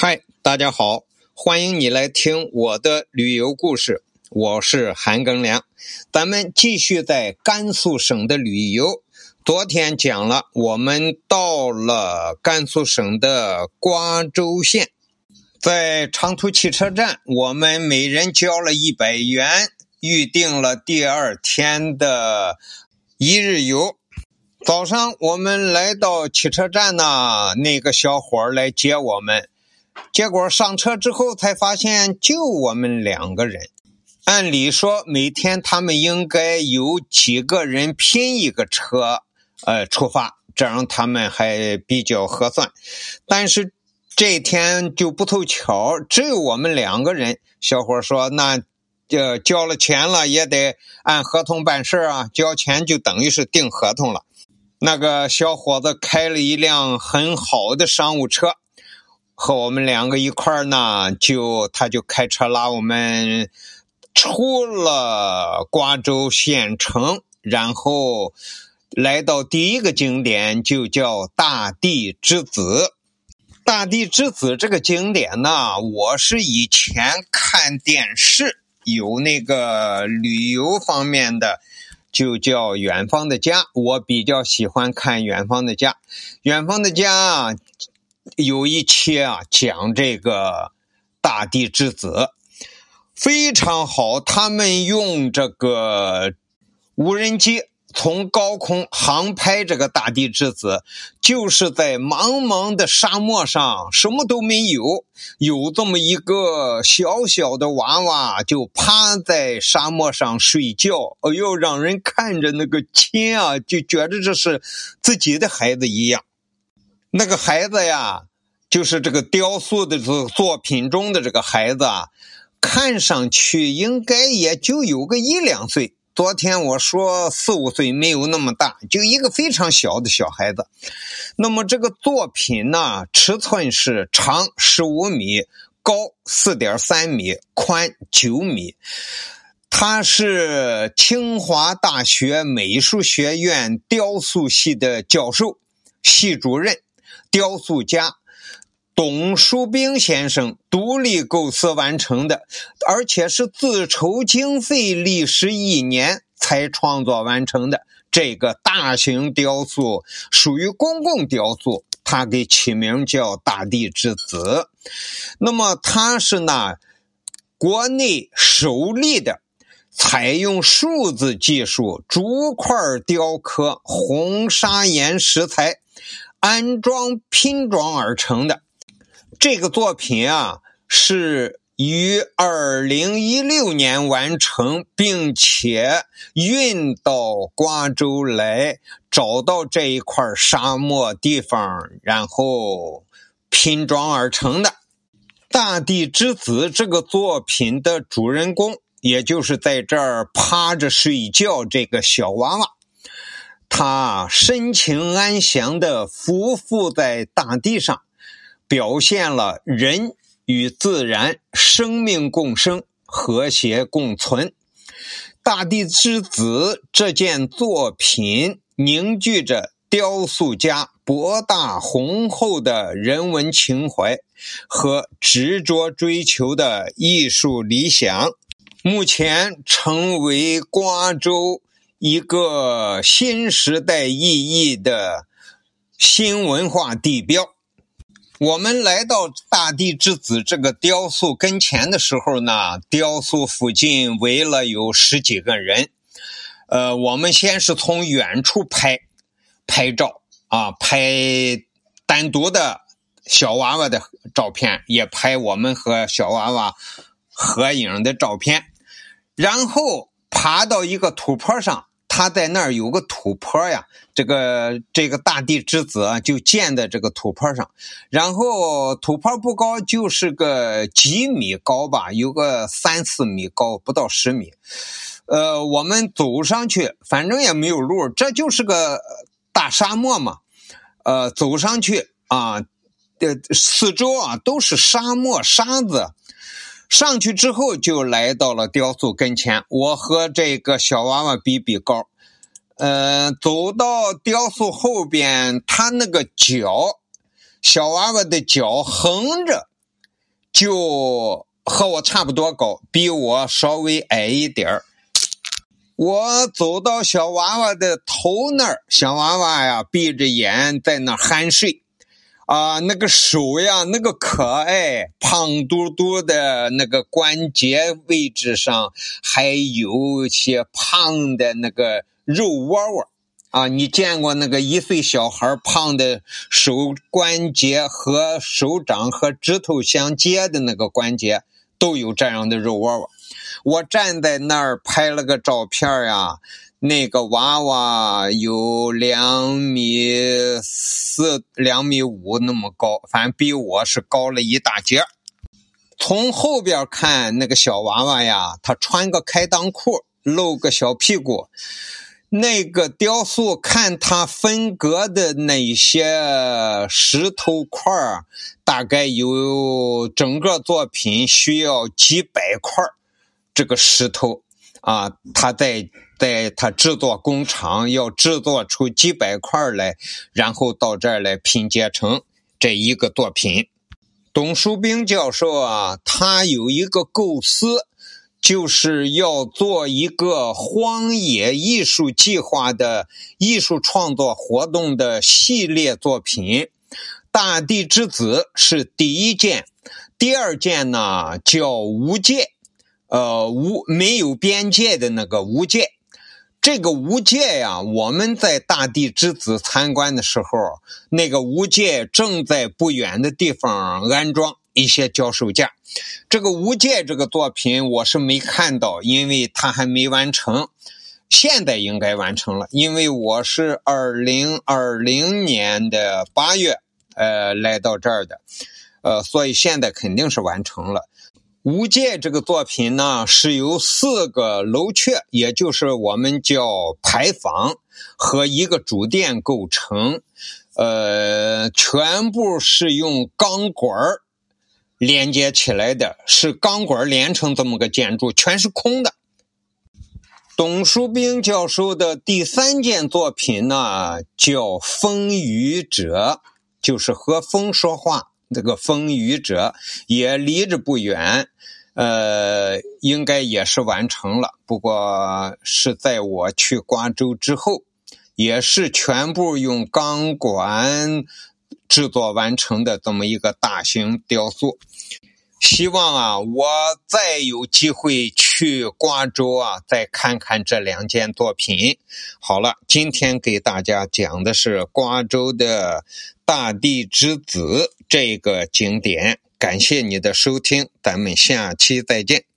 嗨，大家好，欢迎你来听我的旅游故事。我是韩庚良，咱们继续在甘肃省的旅游。昨天讲了，我们到了甘肃省的瓜州县，在长途汽车站，我们每人交了一百元，预定了第二天的一日游。早上我们来到汽车站呢，那个小伙儿来接我们，结果上车之后才发现就我们两个人。按理说，每天他们应该有几个人拼一个车，呃，出发，这样他们还比较合算。但是这天就不凑巧，只有我们两个人。小伙说：“那，呃，交了钱了，也得按合同办事啊。交钱就等于是订合同了。”那个小伙子开了一辆很好的商务车，和我们两个一块儿呢，就他就开车拉我们。出了瓜州县城，然后来到第一个景点，就叫大地之子。大地之子这个景点呢，我是以前看电视有那个旅游方面的，就叫《远方的家》，我比较喜欢看《远方的家》。《远方的家》有一期啊，讲这个大地之子。非常好，他们用这个无人机从高空航拍这个大地之子，就是在茫茫的沙漠上，什么都没有，有这么一个小小的娃娃，就趴在沙漠上睡觉。哎呦，让人看着那个亲啊，就觉得这是自己的孩子一样。那个孩子呀，就是这个雕塑的这作品中的这个孩子啊。看上去应该也就有个一两岁。昨天我说四五岁没有那么大，就一个非常小的小孩子。那么这个作品呢，尺寸是长十五米，高四点三米，宽九米。他是清华大学美术学院雕塑系的教授、系主任、雕塑家。董书兵先生独立构思完成的，而且是自筹经费历时一年才创作完成的这个大型雕塑，属于公共雕塑，他给起名叫“大地之子”。那么，它是呢国内首例的采用数字技术竹块雕刻、红砂岩石材安装拼装而成的。这个作品啊，是于二零一六年完成，并且运到瓜州来，找到这一块沙漠地方，然后拼装而成的。大地之子这个作品的主人公，也就是在这儿趴着睡觉这个小娃娃，他深情安详的匍匐在大地上。表现了人与自然生命共生、和谐共存。大地之子这件作品凝聚着雕塑家博大宏厚的人文情怀和执着追求的艺术理想，目前成为瓜州一个新时代意义的新文化地标。我们来到大地之子这个雕塑跟前的时候呢，雕塑附近围了有十几个人。呃，我们先是从远处拍拍照啊，拍单独的小娃娃的照片，也拍我们和小娃娃合影的照片，然后爬到一个土坡上。他在那儿有个土坡呀，这个这个大地之子啊，就建在这个土坡上，然后土坡不高，就是个几米高吧，有个三四米高，不到十米。呃，我们走上去，反正也没有路，这就是个大沙漠嘛。呃，走上去啊，呃，四周啊都是沙漠沙子。上去之后，就来到了雕塑跟前。我和这个小娃娃比比高，嗯，走到雕塑后边，他那个脚，小娃娃的脚横着就和我差不多高，比我稍微矮一点儿。我走到小娃娃的头那儿，小娃娃呀闭着眼在那酣睡，啊，那个手呀，那个可爱，胖嘟嘟的那个关节位置上还有些胖的那个肉窝窝，啊，你见过那个一岁小孩胖的手关节和手掌和指头相接的那个关节都有这样的肉窝窝。我站在那儿拍了个照片呀，那个娃娃有两米四、两米五那么高，反正比我是高了一大截。从后边看，那个小娃娃呀，他穿个开裆裤，露个小屁股。那个雕塑看他分割的那些石头块儿大概有整个作品需要几百块这个石头啊，他在在他制作工厂要制作出几百块来，然后到这儿来拼接成这一个作品。董树兵教授啊，他有一个构思，就是要做一个荒野艺术计划的艺术创作活动的系列作品，《大地之子》是第一件，第二件呢叫《无界》。呃，无没有边界的那个无界，这个无界呀，我们在大地之子参观的时候，那个无界正在不远的地方安装一些脚手架。这个无界这个作品我是没看到，因为它还没完成。现在应该完成了，因为我是二零二零年的八月呃来到这儿的，呃，所以现在肯定是完成了。无界这个作品呢，是由四个楼阙，也就是我们叫牌坊和一个主殿构成，呃，全部是用钢管连接起来的，是钢管连成这么个建筑，全是空的。董树兵教授的第三件作品呢，叫《风雨者》，就是和风说话。这个风雨者也离着不远，呃，应该也是完成了。不过是在我去瓜州之后，也是全部用钢管制作完成的这么一个大型雕塑。希望啊，我再有机会去瓜州啊，再看看这两件作品。好了，今天给大家讲的是瓜州的大地之子。这个景点，感谢你的收听，咱们下期再见。